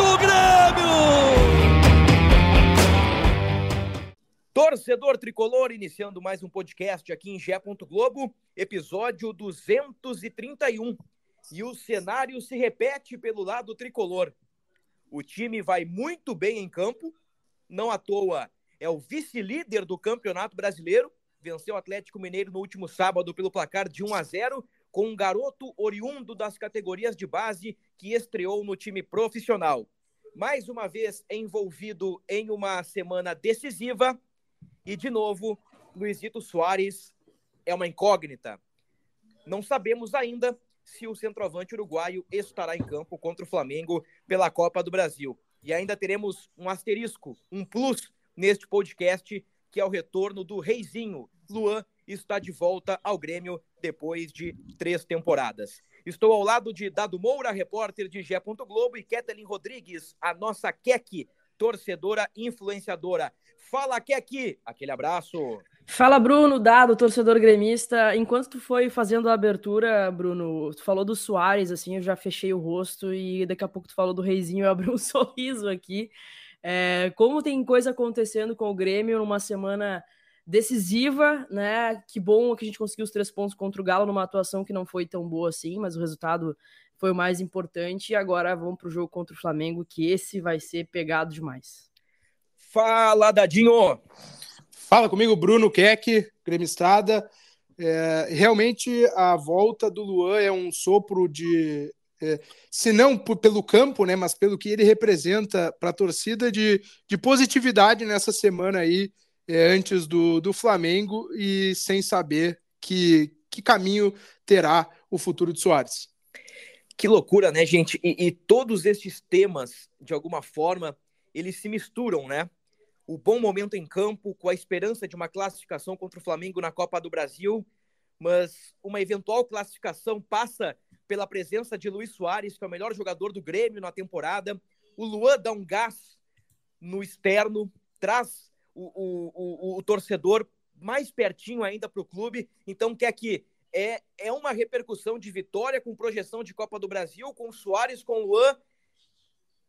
do Grêmio! Torcedor tricolor, iniciando mais um podcast aqui em Gé. Globo, episódio 231. E o cenário se repete pelo lado tricolor. O time vai muito bem em campo, não à toa é o vice-líder do Campeonato Brasileiro, venceu o Atlético Mineiro no último sábado pelo placar de 1 a 0, com um garoto oriundo das categorias de base que estreou no time profissional. Mais uma vez envolvido em uma semana decisiva, e, de novo, Luizito Soares é uma incógnita. Não sabemos ainda se o centroavante uruguaio estará em campo contra o Flamengo pela Copa do Brasil. E ainda teremos um asterisco, um plus neste podcast, que é o retorno do Reizinho. Luan está de volta ao Grêmio depois de três temporadas. Estou ao lado de Dado Moura, repórter de Gé. Globo, e Ketelin Rodrigues, a nossa Kek, torcedora influenciadora. Fala, Kek! Aquele abraço. Fala, Bruno, dado, torcedor gremista. Enquanto tu foi fazendo a abertura, Bruno, tu falou do Soares, assim, eu já fechei o rosto e daqui a pouco tu falou do Reizinho, eu abri um sorriso aqui. É, como tem coisa acontecendo com o Grêmio numa semana decisiva, né? Que bom que a gente conseguiu os três pontos contra o Galo numa atuação que não foi tão boa assim, mas o resultado foi o mais importante. E agora vamos para o jogo contra o Flamengo, que esse vai ser pegado demais. Fala, Dadinho! Fala comigo, Bruno Keck, gremistada. É, realmente a volta do Luan é um sopro de, se não pelo campo, né, mas pelo que ele representa para a torcida de, de positividade nessa semana aí, é, antes do, do Flamengo e sem saber que, que caminho terá o futuro de Soares. Que loucura, né, gente? E, e, todos esses temas, de alguma forma, eles se misturam, né? O bom momento em campo, com a esperança de uma classificação contra o Flamengo na Copa do Brasil, mas uma eventual classificação passa pela presença de Luiz Soares, que é o melhor jogador do Grêmio na temporada. O Luan dá um gás no externo, traz o, o, o, o torcedor mais pertinho ainda para o clube. Então, quer que é, é uma repercussão de vitória com projeção de Copa do Brasil, com Soares, com Luan.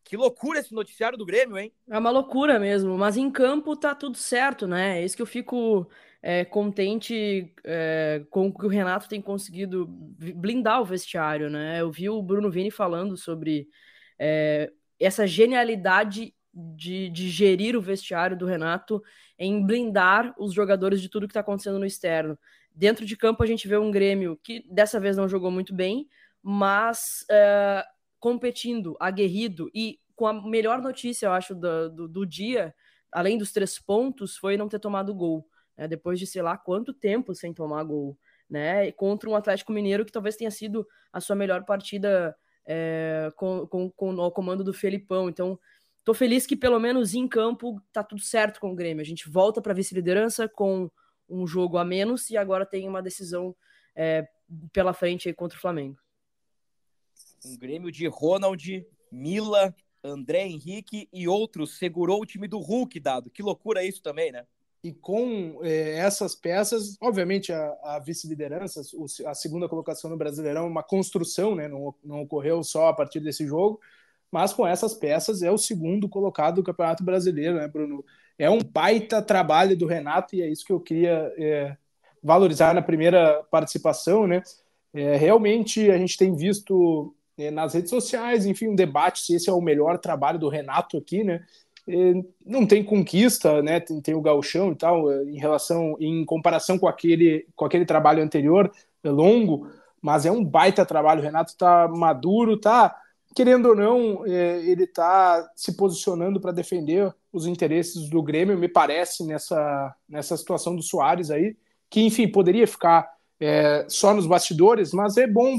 Que loucura esse noticiário do Grêmio, hein? É uma loucura mesmo, mas em campo tá tudo certo, né? É isso que eu fico é, contente é, com o que o Renato tem conseguido blindar o vestiário, né? Eu vi o Bruno Vini falando sobre é, essa genialidade de, de, gerir o vestiário do Renato em blindar os jogadores de tudo que está acontecendo no externo. Dentro de campo, a gente vê um Grêmio que dessa vez não jogou muito bem, mas é, competindo, aguerrido e com a melhor notícia, eu acho, do, do, do dia, além dos três pontos, foi não ter tomado gol. Né, depois de sei lá quanto tempo sem tomar gol. Né, contra um Atlético Mineiro que talvez tenha sido a sua melhor partida é, com, com, com o comando do Felipão. Então, tô feliz que pelo menos em campo tá tudo certo com o Grêmio. A gente volta para vice-liderança com um jogo a menos e agora tem uma decisão é, pela frente contra o Flamengo. Um Grêmio de Ronald, Mila, André Henrique e outros segurou o time do Hulk, dado. Que loucura isso também, né? E com é, essas peças, obviamente a, a vice-liderança, a segunda colocação no Brasileirão, uma construção, né? Não, não ocorreu só a partir desse jogo, mas com essas peças é o segundo colocado do Campeonato Brasileiro, né, Bruno? É um baita trabalho do Renato e é isso que eu queria é, valorizar na primeira participação, né? É, realmente a gente tem visto é, nas redes sociais, enfim, um debate se esse é o melhor trabalho do Renato aqui, né? É, não tem conquista, né? Tem, tem o gauchão e tal, é, em relação, em comparação com aquele, com aquele trabalho anterior, é longo, mas é um baita trabalho. O Renato tá maduro, tá querendo ou não, ele está se posicionando para defender os interesses do Grêmio, me parece, nessa, nessa situação do Soares aí, que, enfim, poderia ficar é, só nos bastidores, mas é bom,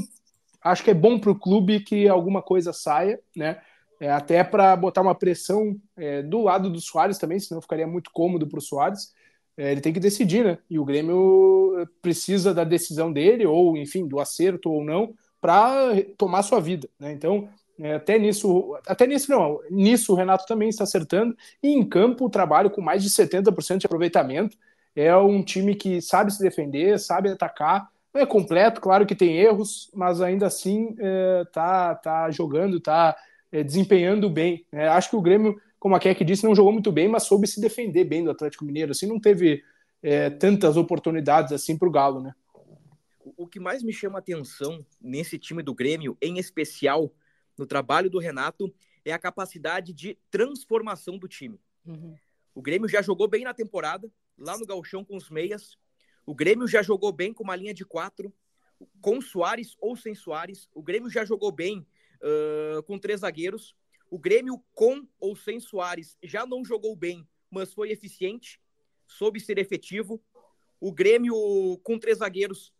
acho que é bom para o clube que alguma coisa saia, né? É, até para botar uma pressão é, do lado do Soares também, senão ficaria muito cômodo para o Soares. É, ele tem que decidir, né? E o Grêmio precisa da decisão dele, ou enfim, do acerto ou não, para tomar sua vida, né? Então, é, até nisso, até nisso não, nisso o Renato também está acertando. E em campo, o trabalho com mais de 70% de aproveitamento. É um time que sabe se defender, sabe atacar. Não é completo, claro que tem erros, mas ainda assim é, tá, tá jogando, tá é, desempenhando bem. É, acho que o Grêmio, como a Keck disse, não jogou muito bem, mas soube se defender bem do Atlético Mineiro. Assim, não teve é, tantas oportunidades assim para o Galo, né? O que mais me chama atenção nesse time do Grêmio, em especial no trabalho do Renato, é a capacidade de transformação do time. Uhum. O Grêmio já jogou bem na temporada, lá no Galchão com os meias. O Grêmio já jogou bem com uma linha de quatro, com Soares ou sem Soares. O Grêmio já jogou bem uh, com três zagueiros. O Grêmio, com ou sem Soares, já não jogou bem, mas foi eficiente, soube ser efetivo. O Grêmio, com três zagueiros,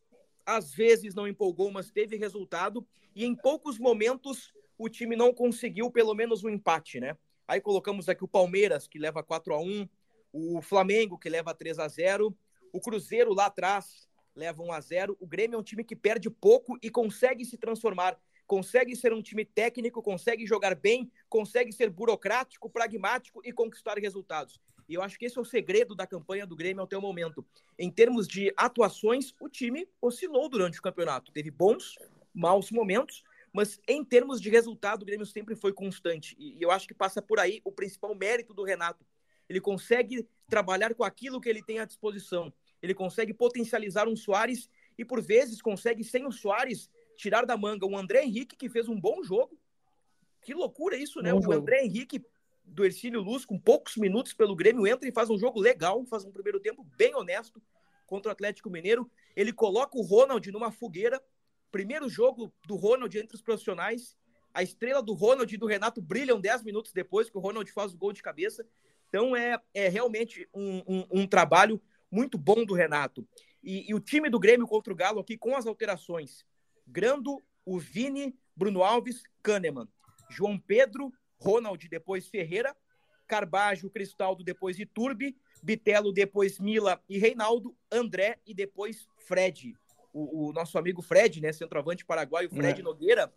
às vezes não empolgou, mas teve resultado. E em poucos momentos o time não conseguiu pelo menos um empate, né? Aí colocamos aqui o Palmeiras, que leva 4 a 1 o Flamengo, que leva 3 a 0 o Cruzeiro lá atrás leva 1 a 0 O Grêmio é um time que perde pouco e consegue se transformar consegue ser um time técnico, consegue jogar bem, consegue ser burocrático, pragmático e conquistar resultados. E eu acho que esse é o segredo da campanha do Grêmio até o momento. Em termos de atuações, o time oscilou durante o campeonato. Teve bons, maus momentos, mas em termos de resultado, o Grêmio sempre foi constante. E eu acho que passa por aí o principal mérito do Renato. Ele consegue trabalhar com aquilo que ele tem à disposição. Ele consegue potencializar um Soares e, por vezes, consegue, sem o Soares, tirar da manga o André Henrique, que fez um bom jogo. Que loucura isso, né? Bom o jogo. André Henrique do Ercílio Luz, com poucos minutos pelo Grêmio, entra e faz um jogo legal, faz um primeiro tempo bem honesto contra o Atlético Mineiro. Ele coloca o Ronald numa fogueira. Primeiro jogo do Ronald entre os profissionais. A estrela do Ronald e do Renato brilham 10 minutos depois que o Ronald faz o gol de cabeça. Então é, é realmente um, um, um trabalho muito bom do Renato. E, e, o time do Grêmio contra o Galo aqui com as alterações. Grando, o Vini, Bruno Alves, Kahneman. João Pedro, Ronald, depois Ferreira, Carbajo, Cristaldo, depois Iturbe, Bitelo, depois Mila e Reinaldo, André e depois Fred. O, o nosso amigo Fred, né, centroavante paraguaio, Fred é. Nogueira,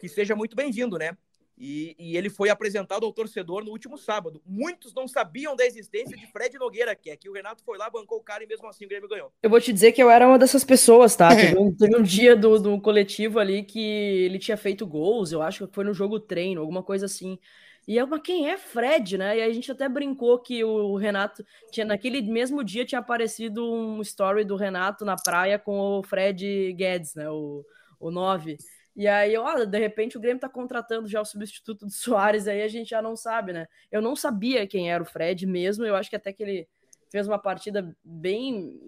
que seja muito bem-vindo, né? E, e, ele foi apresentado ao torcedor no último sábado. Muitos não sabiam da existência de Fred Nogueira, que é que o Renato foi lá, bancou o cara e mesmo assim o Grêmio ganhou. Eu vou te dizer que eu era uma dessas pessoas, tá? Teve um, teve um dia do, do coletivo ali que ele tinha feito gols, eu acho que foi no jogo treino, alguma coisa assim. E eu, mas quem é Fred, né? E a gente até brincou que o Renato tinha naquele mesmo dia tinha aparecido um story do Renato na praia com o Fred Guedes, né? O, o 9. E aí, olha, de repente o Grêmio tá contratando já o substituto do Soares, aí a gente já não sabe, né? Eu não sabia quem era o Fred mesmo, eu acho que até que ele fez uma partida bem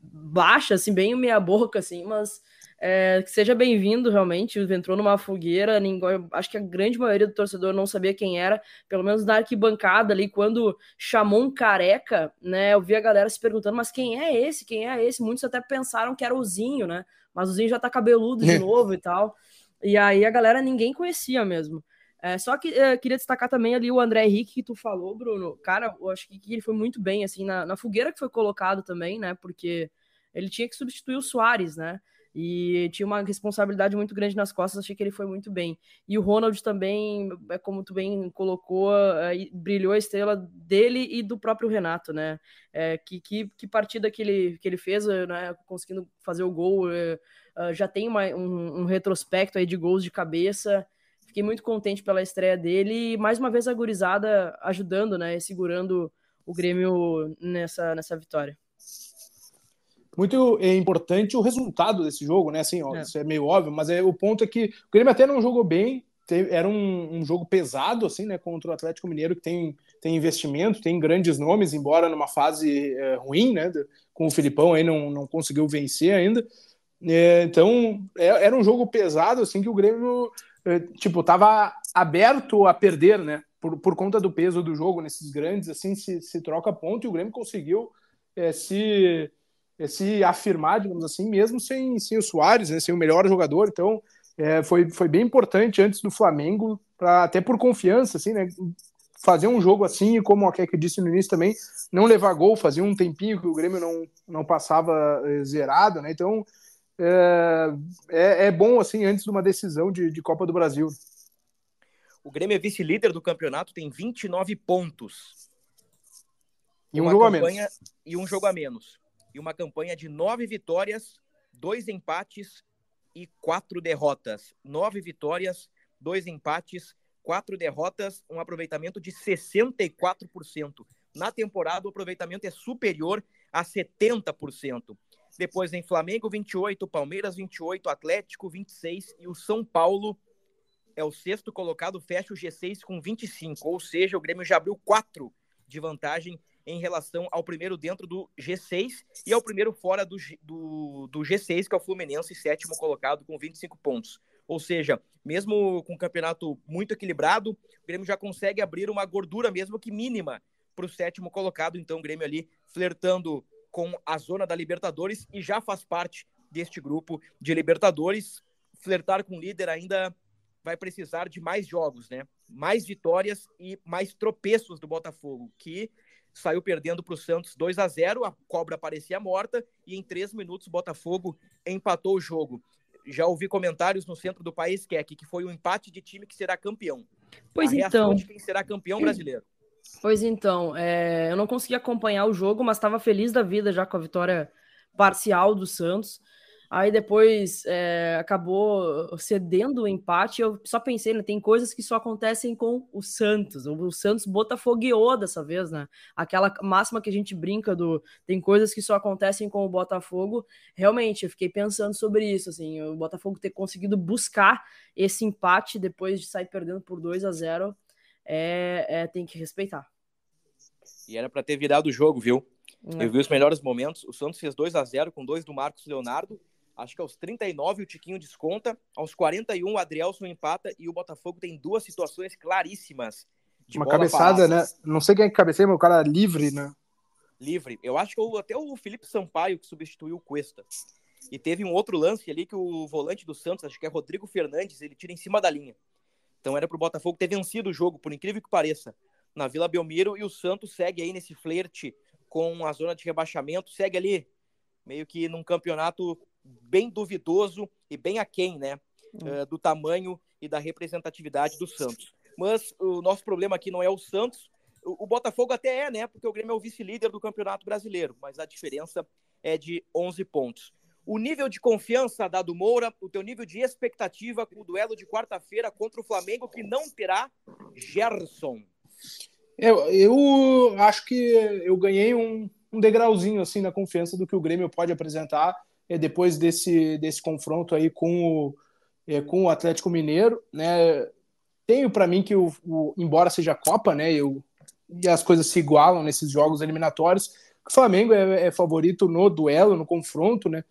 baixa, assim, bem meia boca, assim, mas é, que seja bem-vindo, realmente, entrou numa fogueira, ninguém, acho que a grande maioria do torcedor não sabia quem era, pelo menos na arquibancada ali, quando chamou um careca, né, eu vi a galera se perguntando, mas quem é esse, quem é esse? Muitos até pensaram que era o Zinho, né, mas o Zinho já tá cabeludo de novo e tal. E aí a galera ninguém conhecia mesmo. É, só que é, queria destacar também ali o André Henrique que tu falou, Bruno. Cara, eu acho que ele foi muito bem, assim, na, na fogueira que foi colocado também, né? Porque ele tinha que substituir o Soares, né? E tinha uma responsabilidade muito grande nas costas, achei que ele foi muito bem. E o Ronald também, é como tu bem colocou, é, brilhou a estrela dele e do próprio Renato, né? É, que, que, que, partida que ele, que ele fez, né? Conseguindo fazer o gol, é, já tem uma, um, um, retrospecto aí de gols de cabeça. Fiquei muito contente pela estreia dele e mais uma vez a gurizada ajudando, né? Segurando o Grêmio nessa, nessa vitória muito é importante o resultado desse jogo, né? Assim, ó, é. isso é meio óbvio, mas é, o ponto é que o Grêmio até não jogou bem, teve, era um, um, jogo pesado, assim, né? Contra o Atlético Mineiro, que tem, tem investimento, tem grandes nomes, embora numa fase é, ruim, né? Com o Filipão aí não, não conseguiu vencer ainda. É, então, é, era um jogo pesado, assim, que o Grêmio, tipo, tava aberto a perder, né? Por, por conta do peso do jogo nesses grandes, assim, se, se troca ponto e o Grêmio conseguiu é, se se afirmar, digamos assim, mesmo sem, sem o Soares, né, sem o melhor jogador. Então, é, foi, foi bem importante antes do Flamengo, pra, até por confiança, assim, né? Fazer um jogo assim, e como a Keke disse no início também, não levar gol, fazia um tempinho que o Grêmio não, não passava é, zerado, né? Então é, é, é, bom assim antes de uma decisão de, de Copa do Brasil. O Grêmio é vice-líder do campeonato, tem 29 pontos. E um jogo campanha, a menos. E um jogo a menos. E uma campanha de nove vitórias, dois empates e quatro derrotas. Nove vitórias, dois empates, quatro derrotas, um aproveitamento de 64%. Na temporada, o aproveitamento é superior a 70%. Depois vem Flamengo 28, Palmeiras 28, Atlético 26 e o São Paulo é o sexto colocado, fecha o G6 com 25. Ou seja, o Grêmio já abriu quatro de vantagem em relação ao primeiro dentro do G6 e ao primeiro fora do, do, do G6, que é o Fluminense, sétimo colocado com 25 pontos. Ou seja, mesmo com um campeonato muito equilibrado, o Grêmio já consegue abrir uma gordura, mesmo que mínima, para o sétimo colocado. Então, o Grêmio ali flertando com a zona da Libertadores e já faz parte deste grupo de Libertadores. Flertar com o líder ainda vai precisar de mais jogos, né? Mais vitórias e mais tropeços do Botafogo, que saiu perdendo para o Santos 2 a 0 a cobra parecia morta e em três minutos o Botafogo empatou o jogo. Já ouvi comentários no centro do país, que é que foi um empate de time que será campeão. Pois a então. De quem será campeão brasileiro. Pois então, é, eu não consegui acompanhar o jogo, mas estava feliz da vida já com a vitória parcial do Santos. Aí depois é, acabou cedendo o empate. Eu só pensei, né? Tem coisas que só acontecem com o Santos. O Santos botafogueou dessa vez, né? Aquela máxima que a gente brinca do tem coisas que só acontecem com o Botafogo. Realmente, eu fiquei pensando sobre isso. Assim, o Botafogo ter conseguido buscar esse empate depois de sair perdendo por 2 a 0 é, é tem que respeitar. E era para ter virado o jogo, viu? É. Eu vi os melhores momentos. O Santos fez 2 a 0 com dois do Marcos Leonardo Acho que aos 39 o Tiquinho desconta, aos 41 o Adrielson empata e o Botafogo tem duas situações claríssimas. Uma cabeçada, né? Não sei quem é que cabeceia, mas o cara livre, né? Livre. Eu acho que até o Felipe Sampaio que substituiu o Cuesta. E teve um outro lance ali que o volante do Santos, acho que é Rodrigo Fernandes, ele tira em cima da linha. Então era pro Botafogo ter vencido o jogo, por incrível que pareça, na Vila Belmiro e o Santos segue aí nesse flerte com a zona de rebaixamento, segue ali meio que num campeonato bem duvidoso e bem aquém, né? Uh, do tamanho e da representatividade do Santos. Mas o nosso problema aqui não é o Santos. O, o Botafogo até é, né? Porque o Grêmio é o vice-líder do Campeonato Brasileiro, mas a diferença é de 11 pontos. O nível de confiança, Dado Moura, o teu nível de expectativa com o duelo de quarta-feira contra o Flamengo, que não terá Gerson. Eu, eu acho que eu ganhei um, um degrauzinho assim na confiança do que o Grêmio pode apresentar é, depois desse, desse confronto aí com o, é, com o Atlético Mineiro, né? Tenho para mim que o, o, embora seja Copa, né? Eu, e as coisas se igualam nesses jogos eliminatórios. O Flamengo é, é favorito no duelo, no confronto, né?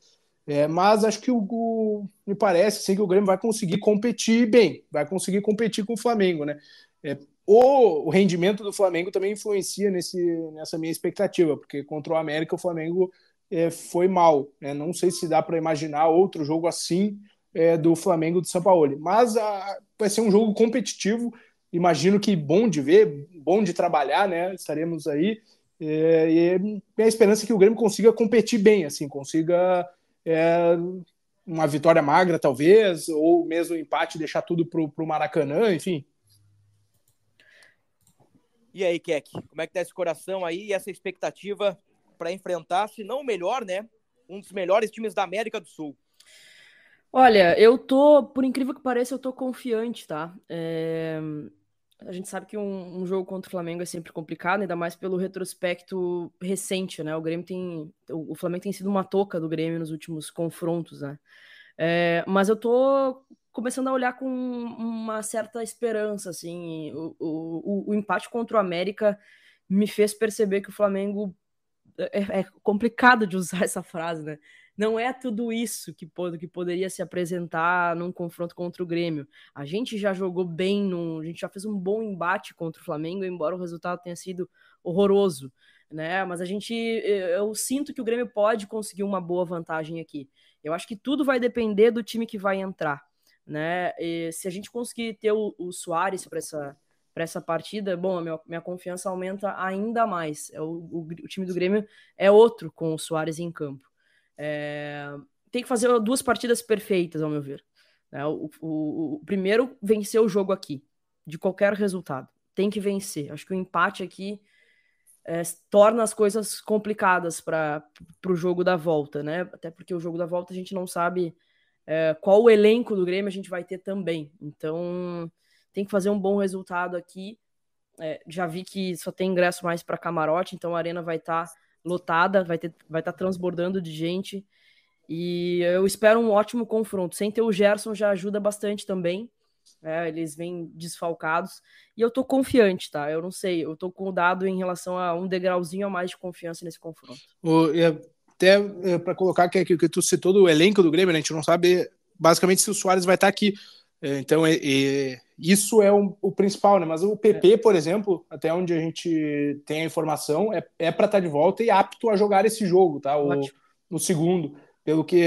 É, mas acho que o, o, me parece assim, que o Grêmio vai conseguir competir bem, vai conseguir competir com o Flamengo, né? É, o, o, rendimento do Flamengo também influencia nesse, nessa minha expectativa, porque contra o América o Flamengo é, foi mal. Né? Não sei se dá para imaginar outro jogo assim é, do Flamengo de São Paulo. Mas a, vai ser um jogo competitivo. Imagino que bom de ver, bom de trabalhar, né? Estaremos aí. É, e minha esperança é que o Grêmio consiga competir bem, assim, consiga é, uma vitória magra, talvez, ou mesmo um empate, deixar tudo para o Maracanã, enfim. E aí, Keck, como é que tá esse coração aí e essa expectativa para enfrentar, se não o melhor, né? Um dos melhores times da América do Sul. Olha, eu tô, por incrível que pareça, eu tô confiante, tá? É... A gente sabe que um, um, jogo contra o Flamengo é sempre complicado, ainda mais pelo retrospecto recente, né? O Grêmio tem. O Flamengo tem sido uma toca do Grêmio nos últimos confrontos, né? É... Mas eu tô começando a olhar com uma certa esperança, assim. O, o, o empate contra o América me fez perceber que o Flamengo é, é, complicado de usar essa frase, né? Não é tudo isso que, que poderia se apresentar num confronto contra o Grêmio. A gente já jogou bem, no, a gente já fez um bom embate contra o Flamengo, embora o resultado tenha sido horroroso, né? Mas a gente, eu sinto que o Grêmio pode conseguir uma boa vantagem aqui. Eu acho que tudo vai depender do time que vai entrar. né? E se a gente conseguir ter o, o Soares para essa para essa partida, bom, a minha, minha confiança aumenta ainda mais. É o, o, o, time do Grêmio é outro com o Soares em campo. É, tem que fazer duas partidas perfeitas, ao meu ver. É, o, o, o, primeiro, vencer o jogo aqui, de qualquer resultado. Tem que vencer. Acho que o empate aqui é, torna as coisas complicadas para o jogo da volta, né? Até porque o jogo da volta a gente não sabe é, qual o elenco do Grêmio a gente vai ter também. Então tem que fazer um bom resultado aqui. É, já vi que só tem ingresso mais para camarote, então a arena vai estar tá lotada, vai estar vai tá transbordando de gente. E eu espero um ótimo confronto. Sem ter o Gerson já ajuda bastante também. É, eles vêm desfalcados. E eu tô confiante, tá? Eu não sei, eu tô com o dado em relação a um degrauzinho a mais de confiança nesse confronto. O, até é, para colocar que, que, que tu citou do elenco do Grêmio, né? a gente não sabe basicamente se o Soares vai estar tá aqui. É, então, é, é, isso é o, o, principal, né? Mas o PP, é. por exemplo, até onde a gente tem a informação, é, é para estar tá de volta e apto a jogar esse jogo, tá? O, o segundo pelo que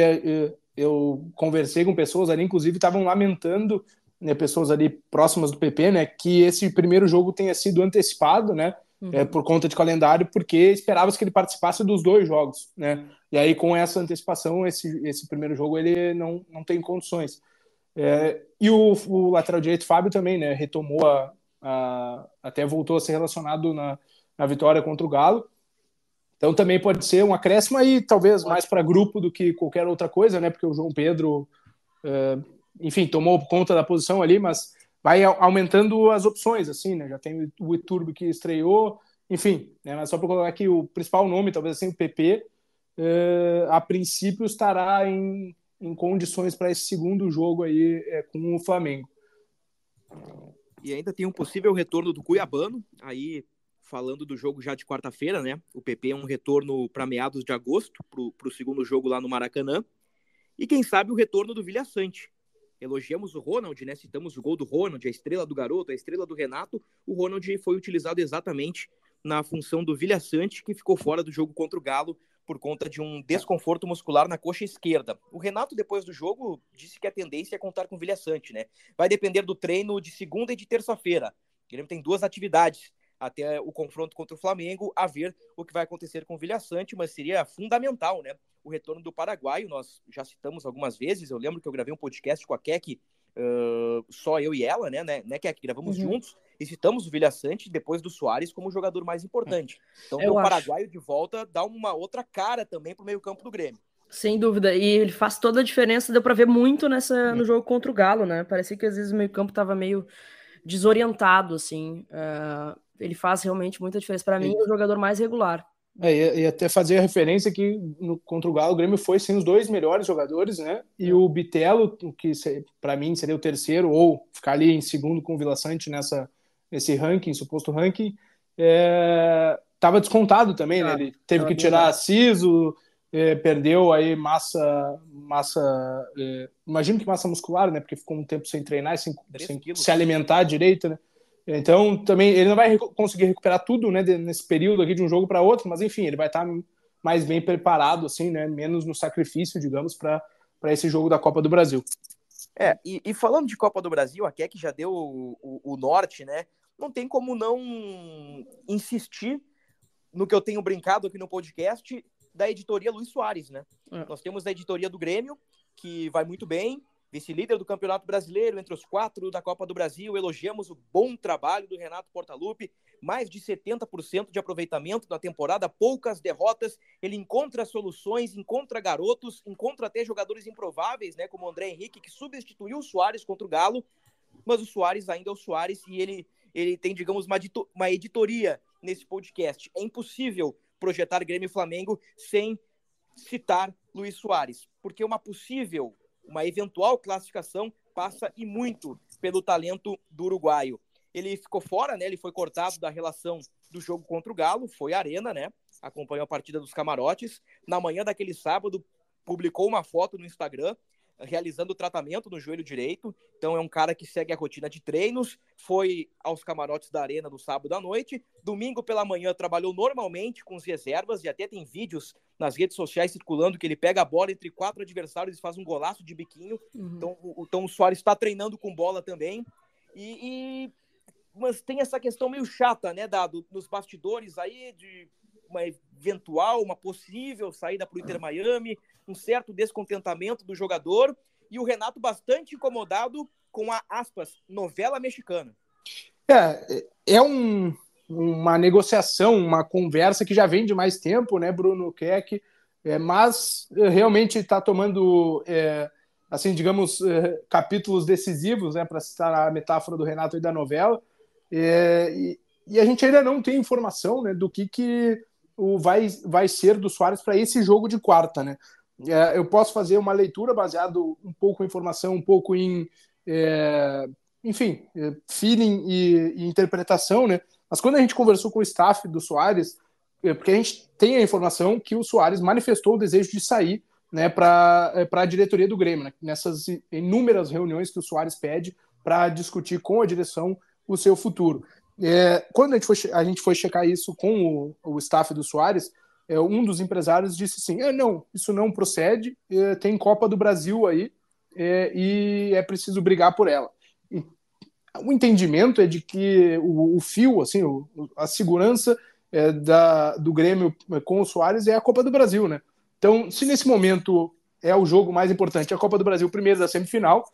eu conversei com pessoas ali, inclusive estavam lamentando, né, pessoas ali próximas do PP, né, que esse primeiro jogo tenha sido antecipado, né, uhum. é, por conta de calendário, porque esperava que ele participasse dos dois jogos, né, e aí com essa antecipação, esse, esse primeiro jogo ele não, não tem condições. É, e o, o, lateral direito Fábio também, né, retomou a, a, até voltou a ser relacionado na, na vitória contra o Galo, então também pode ser um acréscimo aí, talvez mais para grupo do que qualquer outra coisa, né? Porque o João Pedro, uh, enfim, tomou conta da posição ali, mas vai aumentando as opções, assim, né? Já tem o Iturbo que estreou, enfim, né? Mas só para colocar aqui o principal nome, talvez assim, o PP, eh, a princípio estará em, em condições para esse segundo jogo aí é, com o Flamengo. E ainda tem um possível retorno do Cuiabano, aí falando do jogo já de quarta-feira, né? O PP é um retorno para meados de agosto, para o segundo jogo lá no Maracanã. E quem sabe o retorno do Vilha Sante. Elogiamos o Ronald, né? Citamos o gol do Ronald, a estrela do garoto, a estrela do Renato. O Ronald foi utilizado exatamente na função do Vilha Sante, que ficou fora do jogo contra o Galo por conta de um desconforto muscular na coxa esquerda. O Renato, depois do jogo, disse que a tendência é contar com o Vilha Sante, né? Vai depender do treino de segunda e de terça-feira. Ele tem duas atividades até o confronto contra o Flamengo, a ver o que vai acontecer com o Vilha Sante, mas seria fundamental, né? O retorno do Paraguaio, nós já citamos algumas vezes, eu lembro que eu gravei um podcast com a Keck, uh, só eu e ela, né, né, né Keck? Gravamos uhum. juntos e citamos o Vilha Sante depois do Soares como o jogador mais importante. Então, o Paraguaio de volta dá uma outra cara também para o meio-campo do Grêmio. Sem dúvida, e ele faz toda a diferença, deu para ver muito nessa no jogo contra o Galo, né? Parecia que às vezes o meio-campo tava meio desorientado, assim. Uh, ele faz realmente muita diferença. Para mim, é o jogador mais regular. É, e até fazer a referência que no, contra o Galo, o Grêmio foi sem os dois melhores jogadores, né? E é. o Bitelo, que para mim seria o terceiro, ou ficar ali em segundo com o Vila Sante nessa, nesse ranking, suposto ranking, estava é, descontado também, né? Ele teve que tirar Ciso, é, perdeu aí massa, massa é, imagino que massa muscular, né? Porque ficou um tempo sem treinar, sem, sem se alimentar direito, né? Então, também ele não vai conseguir recuperar tudo, né, nesse período aqui de um jogo para outro, mas enfim, ele vai estar mais bem preparado, assim, né, menos no sacrifício, digamos, para esse jogo da Copa do Brasil. É, e, e, falando de Copa do Brasil, a Keck já deu o, o, o, norte, né? Não tem como não insistir no que eu tenho brincado aqui no podcast da editoria Luiz Soares, né? É. Nós temos a editoria do Grêmio, que vai muito bem, vice-líder do Campeonato Brasileiro, entre os quatro da Copa do Brasil. Elogiamos o bom trabalho do Renato Portaluppi, mais de 70% de aproveitamento na temporada, poucas derrotas. Ele encontra soluções, encontra garotos, encontra até jogadores improváveis, né, como o André Henrique, que substituiu o Soares contra o Galo, mas o Soares ainda é o Soares e ele, ele tem, digamos, uma, uma editoria nesse podcast. É impossível projetar Grêmio e Flamengo sem citar Luiz Soares, porque uma possível uma eventual classificação passa e muito pelo talento do uruguaio. Ele ficou fora, né? Ele foi cortado da relação do jogo contra o Galo, foi arena, né? Acompanhou a partida dos camarotes. Na manhã daquele sábado, publicou uma foto no Instagram realizando o tratamento no joelho direito. Então é um cara que segue a rotina de treinos, foi aos camarotes da arena no sábado à noite. Domingo pela manhã trabalhou normalmente com as reservas e até tem vídeos nas redes sociais circulando que ele pega a bola entre quatro adversários e faz um golaço de biquinho. Uhum. Então, o, o Soares está treinando com bola também. E, e, mas tem essa questão meio chata, né, Dado, nos bastidores aí de uma eventual, uma possível saída para o Inter Miami, um certo descontentamento do jogador e o Renato bastante incomodado com a aspas novela mexicana. É, é um, uma negociação, uma conversa que já vem de mais tempo, né, Bruno Keck? É, mas é, realmente está tomando, é, assim, digamos, é, capítulos decisivos, né, para citar a metáfora do Renato e da novela. E, e, a gente ainda não tem informação né, do que, que o vai, vai ser do Soares para esse jogo de quarta, né? É, eu posso fazer uma leitura baseado um pouco em informação, um pouco em, é, enfim, é, feeling e, e, interpretação, né? Mas quando a gente conversou com o staff do Soares, é, porque a gente tem a informação que o Soares manifestou o desejo de sair né, para é, a diretoria do Grêmio, né? nessas inúmeras reuniões que o Soares pede para discutir com a direção o seu futuro. É, quando a gente, foi, a gente foi checar isso com o, o staff do Soares, é, um dos empresários disse assim: é, não, isso não procede, é, tem Copa do Brasil aí é, e é preciso brigar por ela. E o entendimento é de que o, o fio, assim, o, a segurança é, da, do Grêmio com o Soares é a Copa do Brasil, né? Então, se nesse momento é o jogo mais importante, a Copa do Brasil, primeiro da semifinal,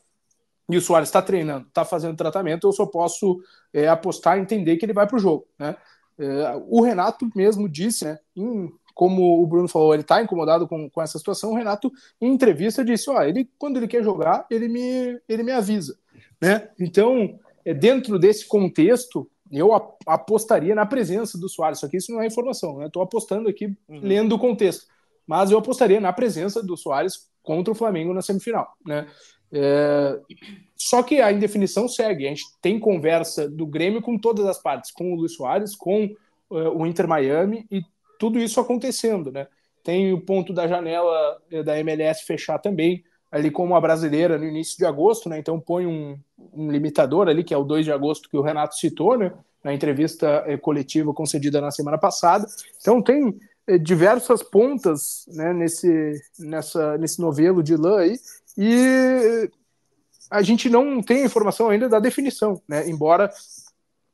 e o Soares está treinando, está fazendo tratamento, eu só posso é, apostar e entender que ele vai para o jogo. Né? É, o Renato mesmo disse, né, em, como o Bruno falou, ele está incomodado com, com essa situação. O Renato, em entrevista, disse: ó, ele, quando ele quer jogar, ele me, ele me avisa. Né? Então, é, dentro desse contexto, eu apostaria na presença do Soares. Só que isso não é informação, né? Estou apostando aqui, uhum. lendo o contexto. Mas eu apostaria na presença do Soares contra o Flamengo na semifinal. Né? É, só que a indefinição segue. A gente tem conversa do Grêmio com todas as partes, com o Luiz Soares, com uh, o Inter Miami e tudo isso acontecendo, né? Tem o ponto da janela é, da MLS fechar também, ali como a brasileira no início de agosto, né? Então põe um, um limitador ali, que é o 2 de agosto que o Renato citou, né? Na entrevista é, coletiva concedida na semana passada. Então tem diversas pontas né, nesse, nessa, nesse novelo de lã aí, e a gente não tem informação ainda da definição, né? embora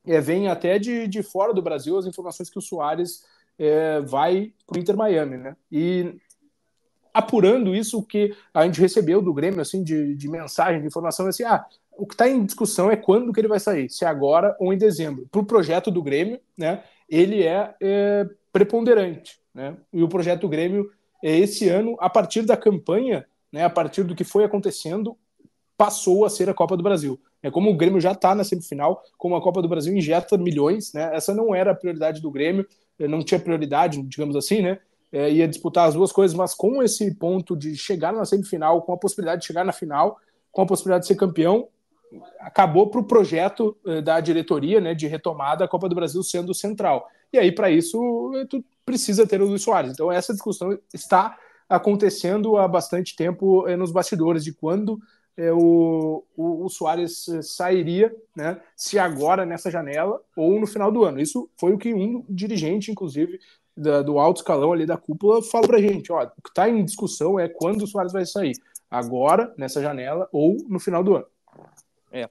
é, venha até de, de fora do Brasil as informações que o Soares é, vai para o Inter Miami. Né? E apurando isso, o que a gente recebeu do Grêmio assim, de, de mensagem, de informação, é assim, ah, o que está em discussão é quando que ele vai sair, se é agora ou em dezembro. Para o projeto do Grêmio, né, ele é, é preponderante. Né? E o projeto do Grêmio é esse ano, a partir da campanha né, a partir do que foi acontecendo, passou a ser a Copa do Brasil. É como o Grêmio já está na semifinal, como a Copa do Brasil injeta milhões, né? Essa não era a prioridade do Grêmio, eh, não tinha prioridade, digamos assim, né? É, ia disputar as duas coisas, mas com esse ponto de chegar na semifinal, com a possibilidade de chegar na final, com a possibilidade de ser campeão, acabou para o projeto eh, da diretoria, né, de retomada a Copa do Brasil sendo central. E aí para isso tu precisa ter o Luiz Soares. Então essa discussão está acontecendo há bastante tempo é, nos bastidores, de quando é, o, o, o, Soares eh, sairia, né, se agora nessa janela ou no final do ano. Isso foi o que um dirigente, inclusive, da, do alto escalão ali da cúpula, falou para a gente: ó, o que está em discussão é quando o Soares vai sair, agora, nessa janela ou no final do ano. É.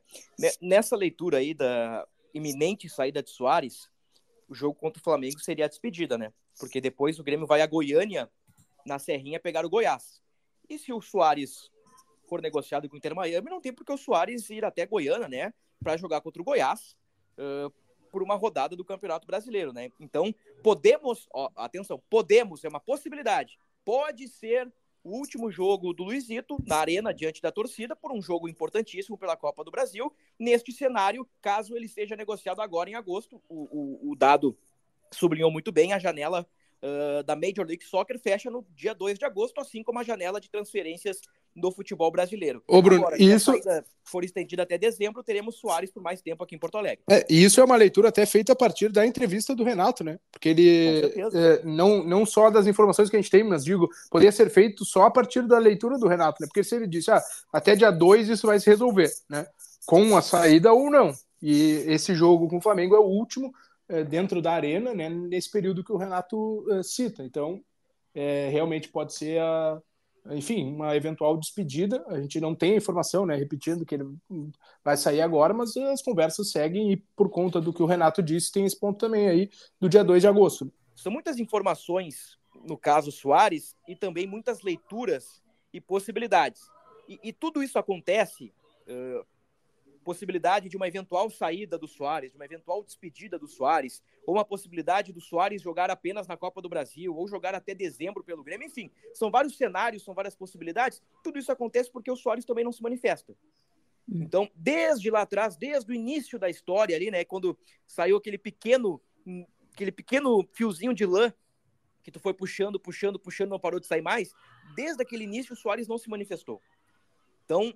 Nessa leitura aí da iminente saída de Soares, o jogo contra o Flamengo seria a despedida, né? Porque depois o Grêmio vai a Goiânia na Serrinha pegar o Goiás. E se o Soares for negociado com o Inter Miami, não tem por que o Soares ir até Goiânia, né, para jogar contra o Goiás uh, por uma rodada do Campeonato Brasileiro, né? Então, podemos, ó, atenção, podemos, é uma possibilidade, pode ser o último jogo do Luizito na arena diante da torcida por um jogo importantíssimo pela Copa do Brasil. Neste cenário, caso ele seja negociado agora em agosto, o, o, o dado sublinhou muito bem a janela uh, da Major League Soccer fecha no dia 2 de agosto, assim como a janela de transferências do futebol brasileiro. Ô, Bruno, Agora, isso for estendida até dezembro, teremos Soares por mais tempo aqui em Porto Alegre. É, isso é uma leitura até feita a partir da entrevista do Renato, né? Porque ele é, não, não só das informações que a gente tem, mas digo, poderia ser feito só a partir da leitura do Renato, né? Porque se ele disse, ah, até dia 2 isso vai se resolver, né? Com a saída ou não. E esse jogo com o Flamengo é o último dentro da arena, né, nesse período que o Renato é, cita. Então, é, realmente pode ser a, enfim, uma eventual despedida. A gente não tem informação, né? Repetindo que ele vai sair agora, mas as conversas seguem e por conta do que o Renato disse, tem esse ponto também aí do dia 2 de agosto. São muitas informações no caso Soares e também muitas leituras e possibilidades. E, e tudo isso acontece uh, possibilidade de uma eventual saída do Soares, de uma eventual despedida do Soares, ou uma possibilidade do Soares jogar apenas na Copa do Brasil, ou jogar até dezembro pelo Grêmio, enfim, são vários cenários, são várias possibilidades. Tudo isso acontece porque o Soares também não se manifesta. Hum. Então, desde lá atrás, desde o início da história ali, né, quando saiu aquele pequeno aquele pequeno fiozinho de lã que tu foi puxando, puxando, puxando, não parou de sair mais, desde aquele início o Soares não se manifestou. Então,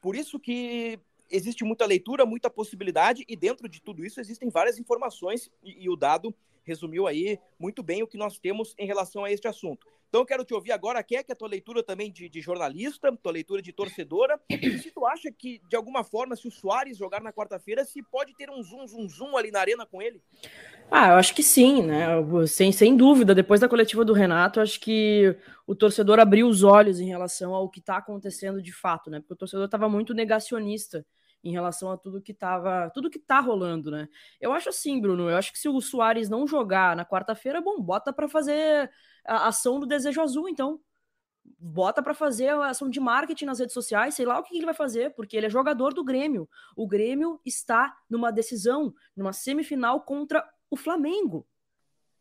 por isso que existe muita leitura, muita possibilidade, e dentro de tudo isso existem várias informações, e, e o dado resumiu aí muito bem o que nós temos em relação a este assunto. Então eu quero te ouvir agora, que a tua leitura também de, de, jornalista, tua leitura de torcedora, e se tu acha que, de alguma forma, se o Soares jogar na quarta-feira, se pode ter um zoom, zoom, zoom ali na arena com ele? Ah, eu acho que sim, né? Sem, sem dúvida, depois da coletiva do Renato, acho que o torcedor abriu os olhos em relação ao que está acontecendo de fato, né? Porque o torcedor estava muito negacionista em relação a tudo que tava, tudo que tá rolando, né? Eu acho assim, Bruno, eu acho que se o Soares não jogar na quarta-feira, bom, bota para fazer a ação do desejo azul, então. Bota para fazer a ação de marketing nas redes sociais, sei lá o que ele vai fazer, porque ele é jogador do Grêmio. O Grêmio está numa decisão, numa semifinal contra o Flamengo.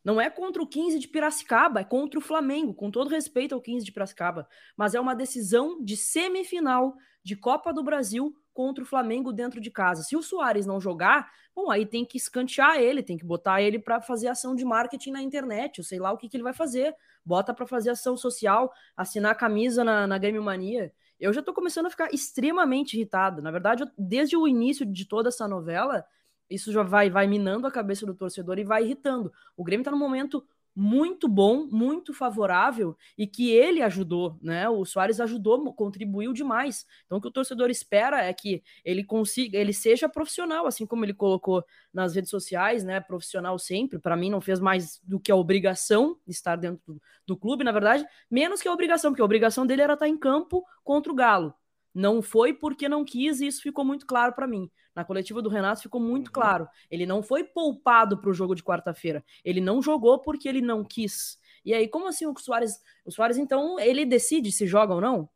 Não é contra o 15 de Piracicaba, é contra o Flamengo, com todo respeito ao 15 de Piracicaba. Mas é uma decisão de semifinal de Copa do Brasil contra o Flamengo dentro de casa. Se o Soares não jogar, bom, aí tem que escantear ele, tem que botar ele para fazer ação de marketing na internet, eu sei lá o que, que ele vai fazer. Bota para fazer ação social, assinar camisa na, na Grêmio Mania. Eu já tô começando a ficar extremamente irritado. Na verdade, eu, desde o início de toda essa novela, isso já vai, vai minando a cabeça do torcedor e vai irritando. O Grêmio tá num momento muito bom, muito favorável e que ele ajudou, né? O Soares ajudou, contribuiu demais. Então o que o torcedor espera é que ele consiga, ele seja profissional, assim como ele colocou nas redes sociais, né? Profissional sempre. Para mim não fez mais do que a obrigação estar dentro do, do clube, na verdade, menos que a obrigação, porque a obrigação dele era estar em campo contra o Galo. Não foi porque não quis e isso ficou muito claro para mim. Na coletiva do Renato ficou muito uhum. claro. Ele não foi poupado para o jogo de quarta-feira. Ele não jogou porque ele não quis. E aí, como assim o Soares? O Soares, então, ele decide se joga ou não?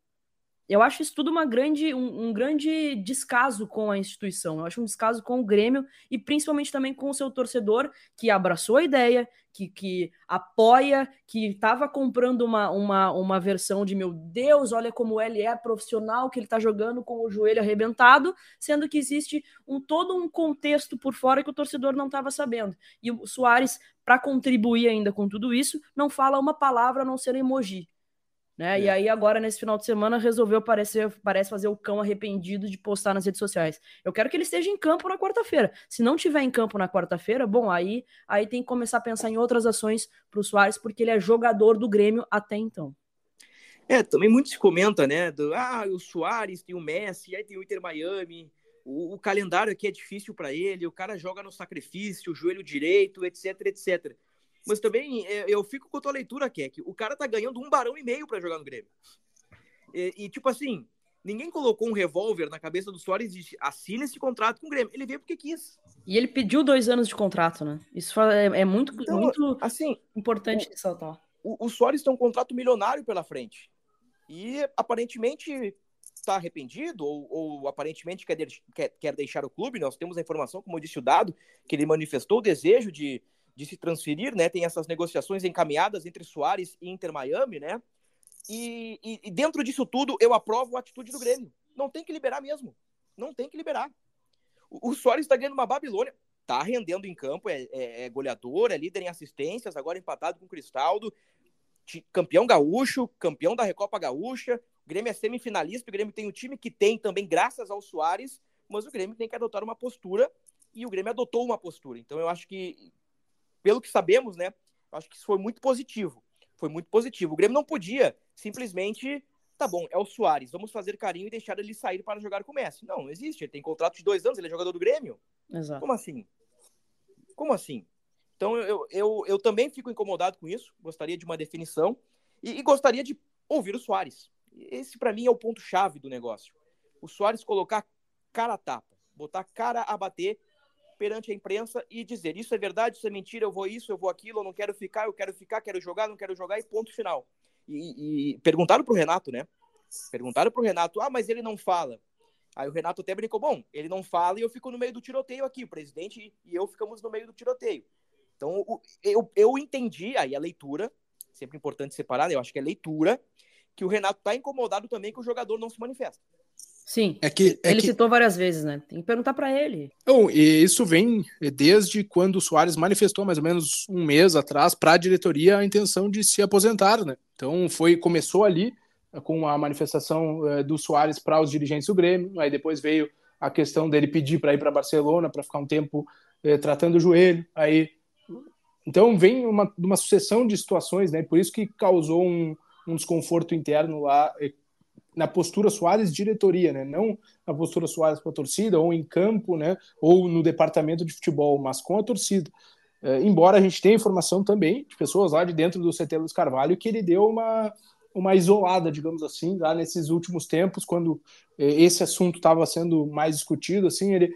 Eu acho isso tudo uma grande, um, um, grande descaso com a instituição. Eu acho um descaso com o Grêmio e principalmente também com o seu torcedor que abraçou a ideia, que, que apoia, que estava comprando uma, uma, uma versão de meu Deus, olha como ele é profissional, que ele está jogando com o joelho arrebentado, sendo que existe um todo um contexto por fora que o torcedor não estava sabendo. E o Soares, para contribuir ainda com tudo isso, não fala uma palavra a não ser emoji. Né? É. E aí, agora, nesse final de semana, resolveu parecer, parece fazer o cão arrependido de postar nas redes sociais. Eu quero que ele esteja em campo na quarta-feira. Se não tiver em campo na quarta-feira, bom, aí, aí tem que começar a pensar em outras ações para o Soares, porque ele é jogador do Grêmio até então. É, também muito se comenta, né? Do, ah, o Soares tem o Messi, aí tem o Inter Miami. O, o calendário aqui é difícil para ele, o cara joga no sacrifício, o joelho direito, etc, etc. Mas também é, eu fico com a tua leitura, Keck. O cara tá ganhando um barão e meio para jogar no Grêmio. E, e, tipo assim, ninguém colocou um revólver na cabeça do Soares e disse, assina esse contrato com o Grêmio. Ele veio porque quis. E ele pediu dois anos de contrato, né? Isso é, é muito, então, muito assim, importante ressaltar. O, o Soares tem um contrato milionário pela frente. E aparentemente está arrependido ou, ou aparentemente quer, de, quer, quer, deixar o clube. Nós temos a informação, como eu disse o dado, que ele manifestou o desejo de, de se transferir, né? Tem essas negociações encaminhadas entre Soares e Inter Miami, né? E, e, e, dentro disso tudo, eu aprovo a atitude do Grêmio. Não tem que liberar mesmo. Não tem que liberar. O, o Soares está ganhando uma Babilônia. Tá rendendo em campo, é, é, é, goleador, é líder em assistências, agora empatado com o Cristaldo. Campeão gaúcho, campeão da Recopa Gaúcha. O Grêmio é semifinalista, o Grêmio tem o time que tem também, graças ao Soares, mas o Grêmio tem que adotar uma postura e o Grêmio adotou uma postura. Então eu acho que pelo que sabemos, né? Acho que isso foi muito positivo. Foi muito positivo. O Grêmio não podia simplesmente, tá bom, é o Soares, vamos fazer carinho e deixar ele sair para jogar com o Messi. Não, não existe. Ele tem contrato de dois anos, ele é jogador do Grêmio. Exato. Como assim? Como assim? Então eu, eu, eu também fico incomodado com isso, gostaria de uma definição. E, e gostaria de ouvir o Soares. Esse, para mim, é o ponto-chave do negócio. O Soares colocar cara a tapa, botar cara a bater perante a imprensa e dizer isso é verdade, isso é mentira, eu vou isso, eu vou aquilo, eu não quero ficar, eu quero ficar, quero jogar, não quero jogar e ponto final. E, e perguntaram pro Renato, né? Perguntaram pro Renato, ah, mas ele não fala. Aí o Renato até brincou, bom, ele não fala e eu fico no meio do tiroteio aqui, o presidente e eu ficamos no meio do tiroteio. Então, eu, eu entendi, aí a leitura, sempre importante separar, né? eu acho que é leitura, que o Renato tá incomodado também que o jogador não se manifesta. Sim. É que, é ele que... citou várias vezes, né? Tem que perguntar para ele. Não, e isso vem desde quando o Soares manifestou mais ou menos um mês atrás para a diretoria a intenção de se aposentar, né? Então foi começou ali eh, com a manifestação é, do Soares para os dirigentes do Grêmio, aí depois veio a questão dele pedir para ir para Barcelona para ficar um tempo é, tratando o joelho, aí então vem uma, uma sucessão de situações, né? Por isso que causou um, um desconforto interno lá na postura Soares diretoria, né? Não na postura Soares com a torcida, ou em campo, né? Ou no departamento de futebol, mas com a torcida. É, embora a gente tenha informação também de pessoas lá de dentro do CT Luiz Carvalho que ele deu uma, uma isolada, digamos assim, lá nesses últimos tempos, quando é, esse assunto estava sendo mais discutido, assim, ele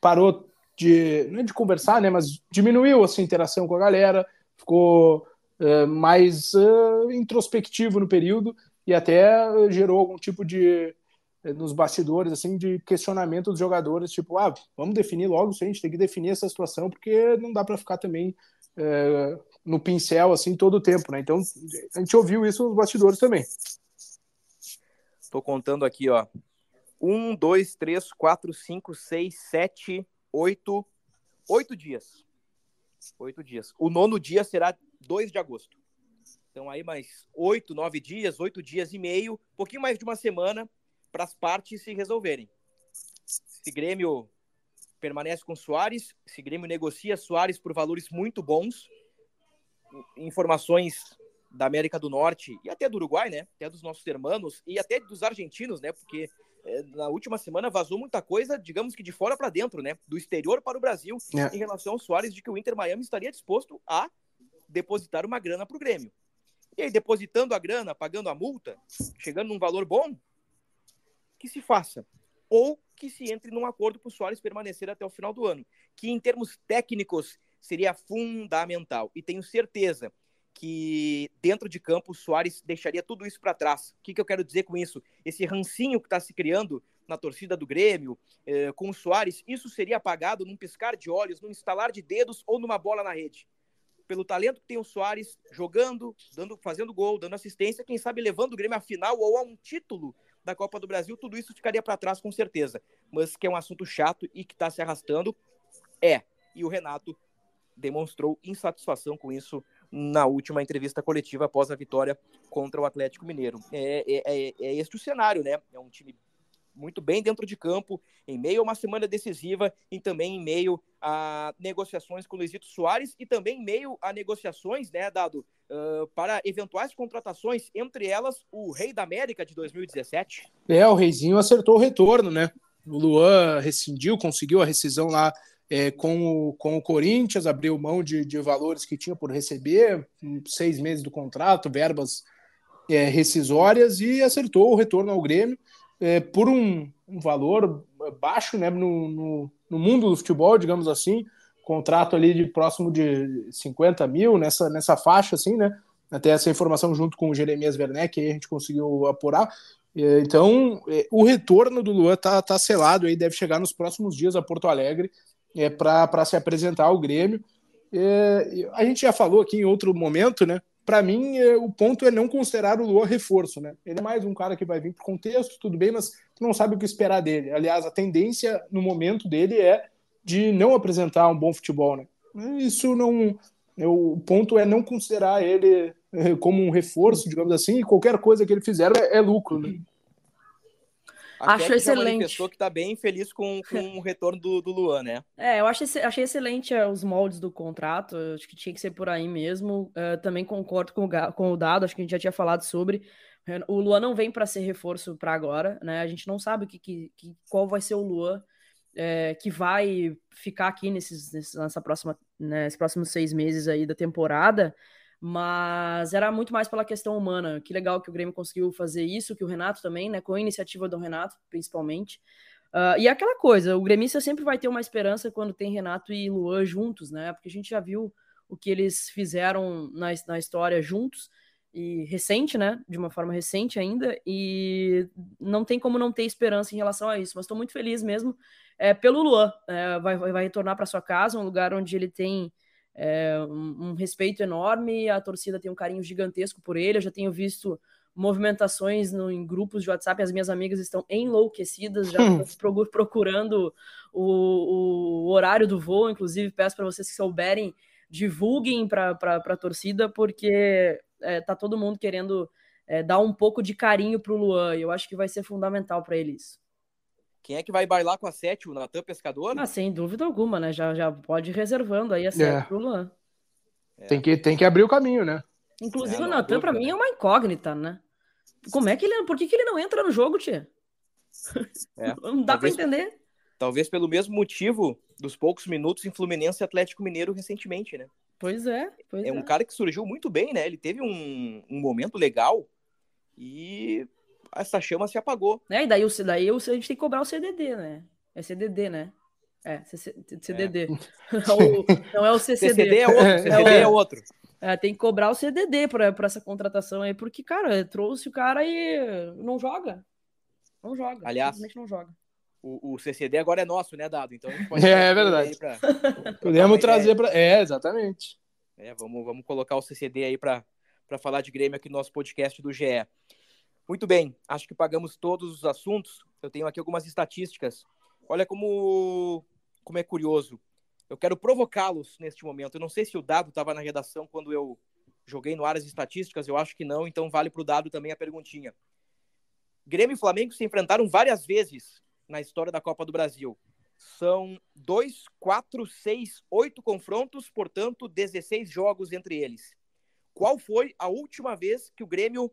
parou de, não é de conversar, né? Mas diminuiu essa interação com a galera, ficou é, mais uh, introspectivo no período e até gerou algum tipo de eh, nos bastidores assim de questionamento dos jogadores tipo ah vamos definir logo isso a gente tem que definir essa situação porque não dá para ficar também é, no pincel assim todo o tempo né? Então a gente ouviu isso nos bastidores também. Estou contando aqui ó. Um dois três quatro cinco seis sete oito oito dias. Oito dias. O nono dia será 2 de agosto então aí mais oito, nove dias, oito dias e meio, um pouquinho mais de uma semana para as partes se resolverem. Se Grêmio permanece com Soares, se Grêmio negocia Soares por valores muito bons, informações da América do Norte e até do Uruguai, né? Até dos nossos irmãos e até dos argentinos, né? Porque é, na última semana vazou muita coisa, digamos que de fora para dentro, né? Do exterior para o Brasil, é. em relação ao Soares, de que o Inter Miami estaria disposto a depositar uma grana para o Grêmio. E aí, depositando a grana, pagando a multa, chegando num valor bom, que se faça. Ou que se entre num acordo para o Soares permanecer até o final do ano. Que em termos técnicos seria fundamental. E tenho certeza que dentro de campo o Soares deixaria tudo isso para trás. O que, que eu quero dizer com isso? Esse rancinho que está se criando na torcida do Grêmio, eh, com o Soares, isso seria apagado num piscar de olhos, num instalar de dedos ou numa bola na rede pelo talento que tem o Soares jogando, dando, fazendo gol, dando assistência, quem sabe levando o Grêmio à final ou a um título da Copa do Brasil, tudo isso ficaria para trás com certeza. Mas que é um assunto chato e que está se arrastando, é. E o Renato demonstrou insatisfação com isso na última entrevista coletiva após a vitória contra o Atlético Mineiro. É, é, é, é este o cenário, né? É um time muito bem dentro de campo, em meio a uma semana decisiva e também em meio a negociações com o Luizito Soares e também em meio a negociações, né, Dado, uh, para eventuais contratações, entre elas o Rei da América de 2017. É, o Reizinho acertou o retorno, né? O Luan rescindiu, conseguiu a rescisão lá é, com, o, com o Corinthians, abriu mão de, de valores que tinha por receber, seis meses do contrato, verbas é, rescisórias e acertou o retorno ao Grêmio é, por um, um, valor baixo né, no, no, no, mundo do futebol, digamos assim, contrato ali de próximo de 50 mil nessa, nessa faixa, assim, né? Até essa informação junto com o Jeremias Werneck, aí a gente conseguiu apurar. É, então, é, o retorno do Luan tá, tá selado aí, deve chegar nos próximos dias a Porto Alegre é, para se apresentar ao Grêmio. É, a gente já falou aqui em outro momento, né? Para mim, é, o ponto é não considerar o Luan reforço, né? Ele é mais um cara que vai vir para contexto, tudo bem, mas tu não sabe o que esperar dele. Aliás, a tendência no momento dele é de não apresentar um bom futebol, né? Isso não. O ponto é não considerar ele é, como um reforço, digamos assim, e qualquer coisa que ele fizer é, é lucro, né? A acho excelente. pessoa que está bem feliz com, com o retorno do, do Luan, né? É, eu achei, achei excelente é, os moldes do contrato. Acho que tinha que ser por aí mesmo. Uh, também concordo com o, com o Dado, acho que a gente já tinha falado sobre. O Luan não vem para ser reforço para agora, né? A gente não sabe que, que, que qual vai ser o Luan é, que vai ficar aqui nesses, nesses, nessa próxima, né, nesses próximos seis meses aí da temporada. Mas era muito mais pela questão humana. Que legal que o Grêmio conseguiu fazer isso, que o Renato também, né? Com a iniciativa do Renato, principalmente. Uh, e aquela coisa, o gremista sempre vai ter uma esperança quando tem Renato e Luan juntos, né? Porque a gente já viu o que eles fizeram na, na história juntos e recente, né? De uma forma recente ainda, e não tem como não ter esperança em relação a isso. Mas estou muito feliz mesmo é, pelo Luan. É, vai, vai retornar para sua casa, um lugar onde ele tem é, um, um, respeito enorme, a torcida tem um carinho gigantesco por ele. Eu já tenho visto movimentações no, em grupos de WhatsApp, as minhas amigas estão enlouquecidas, já procurando o, o horário do voo. Inclusive, peço para vocês que souberem, divulguem para a torcida, porque é, tá todo mundo querendo é, dar um pouco de carinho para o Luan. E eu acho que vai ser fundamental para ele isso. Quem é que vai bailar com a sete? O Natan Pescador? Ah, sem dúvida alguma, né? Já, já pode ir reservando aí a sete é. pro Luan. É. Tem, que, tem que abrir o caminho, né? Inclusive, é, o Natan, para mim, é uma incógnita, né? Como é que ele. Por que, que ele não entra no jogo, tia? É. não dá para entender. Talvez pelo mesmo motivo dos poucos minutos em Fluminense e Atlético Mineiro recentemente, né? Pois é. Pois é, é um cara que surgiu muito bem, né? Ele teve um, um momento legal e essa chama se apagou. É, e daí, o, daí a gente tem que cobrar o CDD, né? É CDD, né? É, CDD. É. Não, é o CCD. CCD é outro. CCD é, é outro. É, tem que cobrar o CDD para essa contratação aí, porque, cara, trouxe o cara e não joga. Não joga. Aliás, não joga. O, o, CCD agora é nosso, né, Dado? Então a gente pode. É, é verdade. Pra... Podemos trazer para. É, exatamente. É, vamos, vamos colocar o CCD aí para falar de Grêmio aqui no nosso podcast do GE. Muito bem, acho que pagamos todos os assuntos. Eu tenho aqui algumas estatísticas. Olha como, como é curioso. Eu quero provocá-los neste momento. Eu não sei se o Dado estava na redação quando eu joguei no ar as estatísticas, eu acho que não, então vale para o Dado também a perguntinha. Grêmio e Flamengo se enfrentaram várias vezes na história da Copa do Brasil. São dois, quatro, seis, oito confrontos, portanto, 16 jogos entre eles. Qual foi a última vez que o Grêmio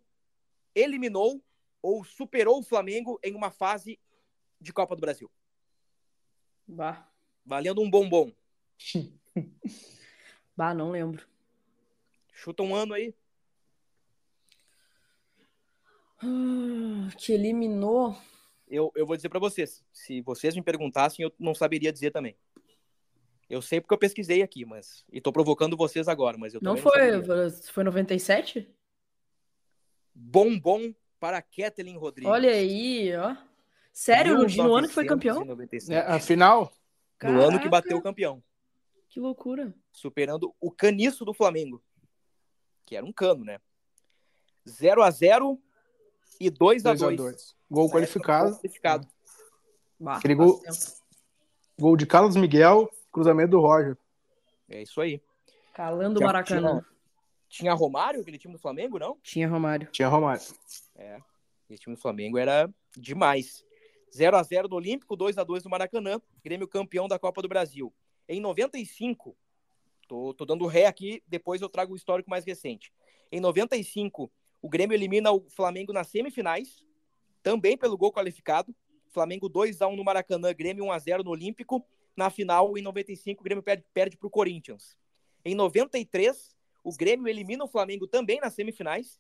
eliminou ou superou o Flamengo em uma fase de Copa do Brasil? Bah. Valendo um bombom. bah, não lembro. Chuta um ano aí. Ah, que eliminou eu, eu vou dizer para vocês. Se vocês me perguntassem, eu não saberia dizer também. Eu sei porque eu pesquisei aqui, mas. E tô provocando vocês agora, mas eu Não foi. Não foi 97? Bombom para Kathleen Rodrigues. Olha aí, ó. Sério, no ano que foi campeão? É, a final? No ano que bateu o campeão. Que loucura. Superando o caniço do Flamengo. Que era um cano, né? 0 a 0 e 2 a 2 Gol qualificado. Gol qualificado. Bah, gol, gol de Carlos Miguel, cruzamento do Roger. É isso aí. Calando o Maracanã. Tinha, Romário, aquele time do Flamengo, não? Tinha Romário. Tinha Romário. É. Esse time do Flamengo era demais. 0 a 0 no Olímpico, 2 a 2 no Maracanã. Grêmio campeão da Copa do Brasil. Em 95, tô, tô dando ré aqui, depois eu trago o histórico mais recente. Em 95, o Grêmio elimina o Flamengo nas semifinais, também pelo gol qualificado. Flamengo 2 a 1 no Maracanã, Grêmio 1 a 0 no Olímpico. Na final, em 95, o Grêmio perde, perde para o Corinthians. Em 93, o Grêmio elimina o Flamengo também nas semifinais,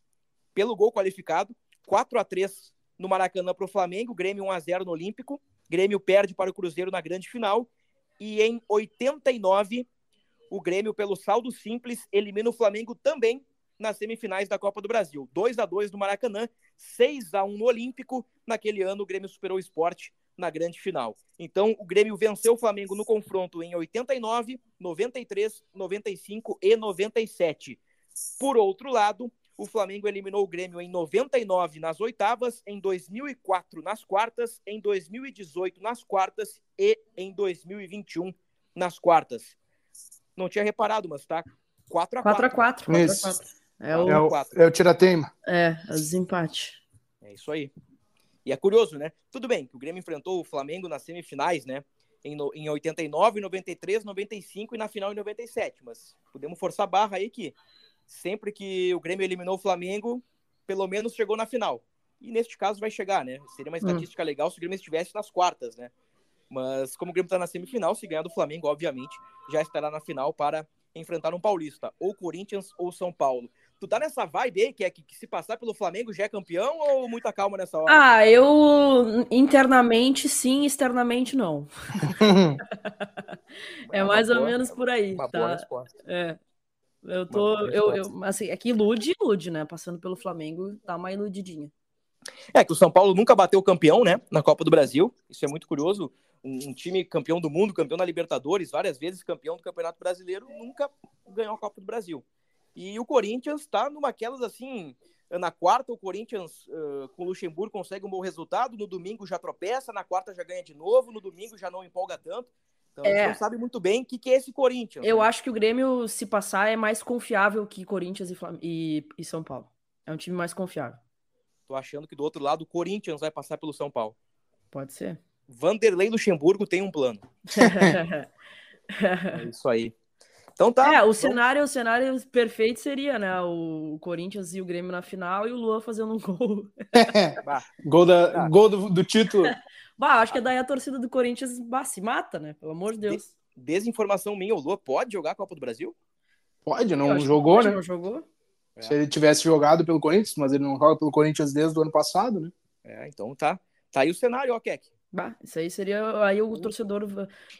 pelo gol qualificado. 4 a 3 no Maracanã para o Flamengo, Grêmio 1 a 0 no Olímpico. Grêmio perde para o Cruzeiro na grande final. E em 89, o Grêmio, pelo saldo simples, elimina o Flamengo também nas semifinais da Copa do Brasil. 2 a 2 no Maracanã, 6 a 1 no Olímpico. Naquele ano, o Grêmio superou o esporte na grande final. Então, o Grêmio venceu o Flamengo no confronto em 89, 93, 95 e 97. Por outro lado, o Flamengo eliminou o Grêmio em 99 nas oitavas, em 2004 nas quartas, em 2018 nas quartas e em 2021 nas quartas. Não tinha reparado, mas tá 4 a 4. 4 a 4. 4 a 4. É o, é o, é o tirateima. É, o desempate. É isso aí. E é curioso, né? Tudo bem que o Grêmio enfrentou o Flamengo nas semifinais, né? Em, no, em 89, 93, 95 e na final em 97. Mas podemos forçar a barra aí que sempre que o Grêmio eliminou o Flamengo, pelo menos chegou na final. E neste caso vai chegar, né? Seria uma hum. estatística hum. legal se o Grêmio estivesse nas quartas, né? Mas como o Grêmio está na semifinal, se ganhar do Flamengo, obviamente, já estará na final para enfrentar um paulista, ou Corinthians ou São Paulo. Tu tá nessa vibe aí, que é que, que, se passar pelo Flamengo já é campeão ou muita calma nessa hora? Ah, eu internamente sim, externamente não. é mais boa, ou menos por aí. Uma tá? boa resposta. É. Eu tô. Eu, eu, assim, é que ilude, ilude, né? Passando pelo Flamengo, dá uma iludidinha. É que o São Paulo nunca bateu campeão, né? Na Copa do Brasil. Isso é muito curioso. Um, um, time campeão do mundo, campeão da Libertadores, várias vezes campeão do Campeonato Brasileiro, nunca ganhou a Copa do Brasil. E o Corinthians está numa aquelas assim. Na quarta, o Corinthians uh, com o Luxemburgo consegue um bom resultado. No domingo já tropeça, na quarta já ganha de novo, no domingo já não empolga tanto. Então é. a gente não sabe muito bem o que, que é esse Corinthians. Eu né? acho que o Grêmio, se passar, é mais confiável que Corinthians e, Flam e, e São Paulo. É um time mais confiável. Tô achando que do outro lado o Corinthians vai passar pelo São Paulo. Pode ser. Vanderlei Luxemburgo tem um plano. é isso aí. Então tá. É, o cenário, o cenário perfeito seria, né? O Corinthians e o Grêmio na final e o Luan fazendo um gol. gol da, gol do, do título. Bah, acho que daí a torcida do Corinthians bah, se mata, né? Pelo amor de Deus. Desinformação minha, o Luan pode jogar a Copa do Brasil? Pode, não jogou, né? Não jogou. É. Se ele tivesse jogado pelo Corinthians, mas ele não joga pelo Corinthians desde o ano passado, né? É, então tá. Tá aí o cenário, ó, Keck. Bah, isso aí seria aí o torcedor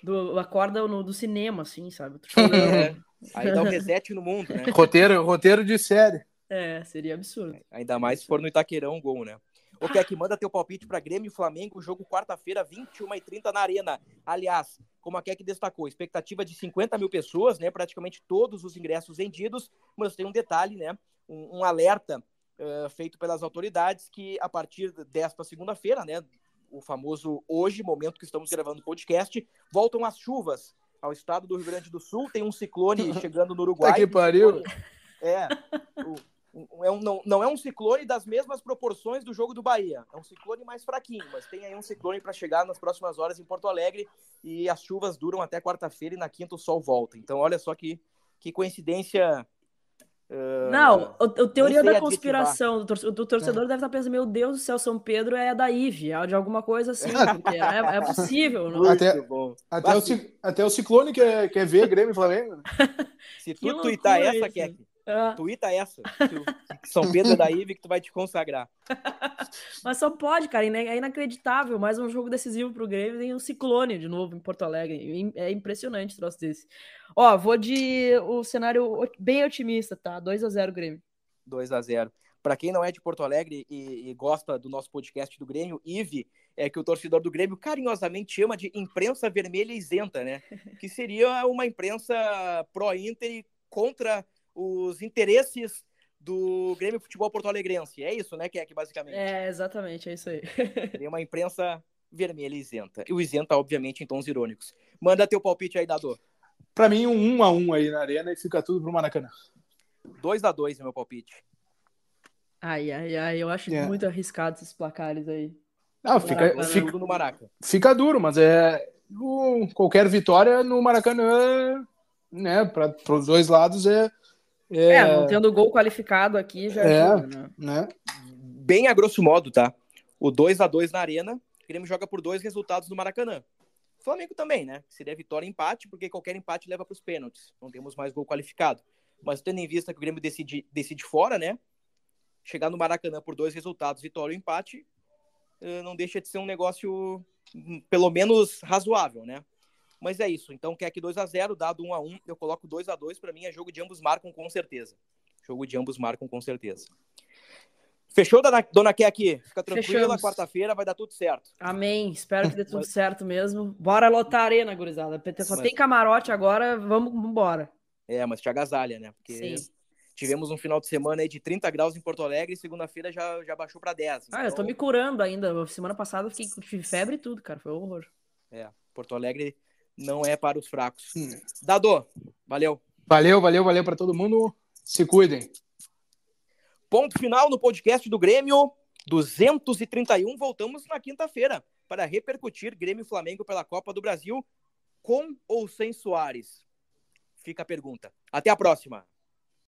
do, acorda no, do cinema, assim, sabe? É, aí dá um reset no mundo, né? roteiro, roteiro de série. É, seria absurdo. Ainda mais se for no Itaquerão gol, né? Ô, Keck, manda teu palpite para Grêmio e Flamengo, jogo quarta-feira, 21h30 na Arena. Aliás, como a Keck destacou, expectativa de 50 mil pessoas, né? Praticamente todos os ingressos vendidos, mas tem um detalhe, né? Um, um alerta uh, feito pelas autoridades que a partir desta segunda-feira, né? O famoso hoje, momento que estamos gravando o podcast, voltam as chuvas ao estado do Rio Grande do Sul. Tem um ciclone chegando no Uruguai. que pariu! É. O, é um, não, não é um ciclone das mesmas proporções do jogo do Bahia. É um ciclone mais fraquinho, mas tem aí um ciclone para chegar nas próximas horas em Porto Alegre e as chuvas duram até quarta-feira e na quinta o sol volta. Então, olha só que, que coincidência. Uh, não, a, a teoria da conspiração do, torcedor, do torcedor é. deve estar pensando: meu Deus do céu, São Pedro é da IVE, é de alguma coisa assim, porque é, é possível. Não? Até, até, o, até o ciclone quer, quer ver Grêmio e Flamengo. Né? Se tu tuitar essa, Keck, Uh... Tuita essa. São Pedro é da Ive que tu vai te consagrar. Mas só pode, cara. É inacreditável. Mais um jogo decisivo pro Grêmio. Tem um ciclone de novo em Porto Alegre. É impressionante o troço desse. Ó, vou de o cenário bem otimista, tá? 2 a 0 Grêmio. 2 a 0 Para quem não é de Porto Alegre e, e, gosta do nosso podcast do Grêmio, Ive, é que o torcedor do Grêmio carinhosamente chama de imprensa vermelha isenta, né? Que seria uma imprensa pró-Inter contra os interesses do Grêmio Futebol Porto Alegrense. É isso, né, que é que basicamente. É, exatamente, é isso aí. Tem uma imprensa vermelha e isenta. E o isenta, obviamente, em tons irônicos. Manda teu palpite aí, Dado. Para mim, um 1 um a 1 um aí na arena e fica tudo pro Maracanã. 2 a 2 meu palpite. Ai, ai, ai, eu acho é. muito arriscado esses placares aí. Não, fica, fica, no Maraca. fica duro, mas é qualquer vitória no Maracanã, né, para os dois lados é é, é não tendo gol qualificado aqui já é, é né? né? Bem a grosso modo, tá? O 2 a 2 na Arena, o Grêmio joga por dois resultados no Maracanã. Flamengo também, né? Seria vitória e empate, porque qualquer empate leva para os pênaltis. Não temos mais gol qualificado. Mas tendo em vista que o Grêmio decide, decide fora, né? Chegar no Maracanã por dois resultados, vitória ou empate, eh, não deixa de ser um negócio hum, pelo menos razoável, né? Mas é isso. Então, quer que 2 a 0 dado 1 a 1 eu coloco 2 a 2 Para mim, é jogo de ambos marcam com certeza. Jogo de ambos marcam com certeza. Fechou, dona, dona aqui? Fica tranquila, quarta-feira vai dar tudo certo. Amém. Espero que dê tudo Mas... certo mesmo. Bora lotar a arena, gurizada. Só Mas... tem camarote agora, vamos embora. É, mas te agasalha, né? Porque Sim. tivemos um final de semana aí de 30 graus em Porto Alegre e segunda-feira já, já baixou para 10. Então... Ah, eu tô então me curando ainda. Semana passada eu fiquei tive febre e tudo, cara. Foi um horror. É, Porto Alegre não é para os fracos. Hum. Dado, valeu. Valeu, valeu, valeu para todo mundo. Se cuidem. Ponto final no podcast do Grêmio 231. Voltamos na quinta-feira para repercutir Grêmio Flamengo pela Copa do Brasil com ou sem Soares. Fica a pergunta. Até a próxima.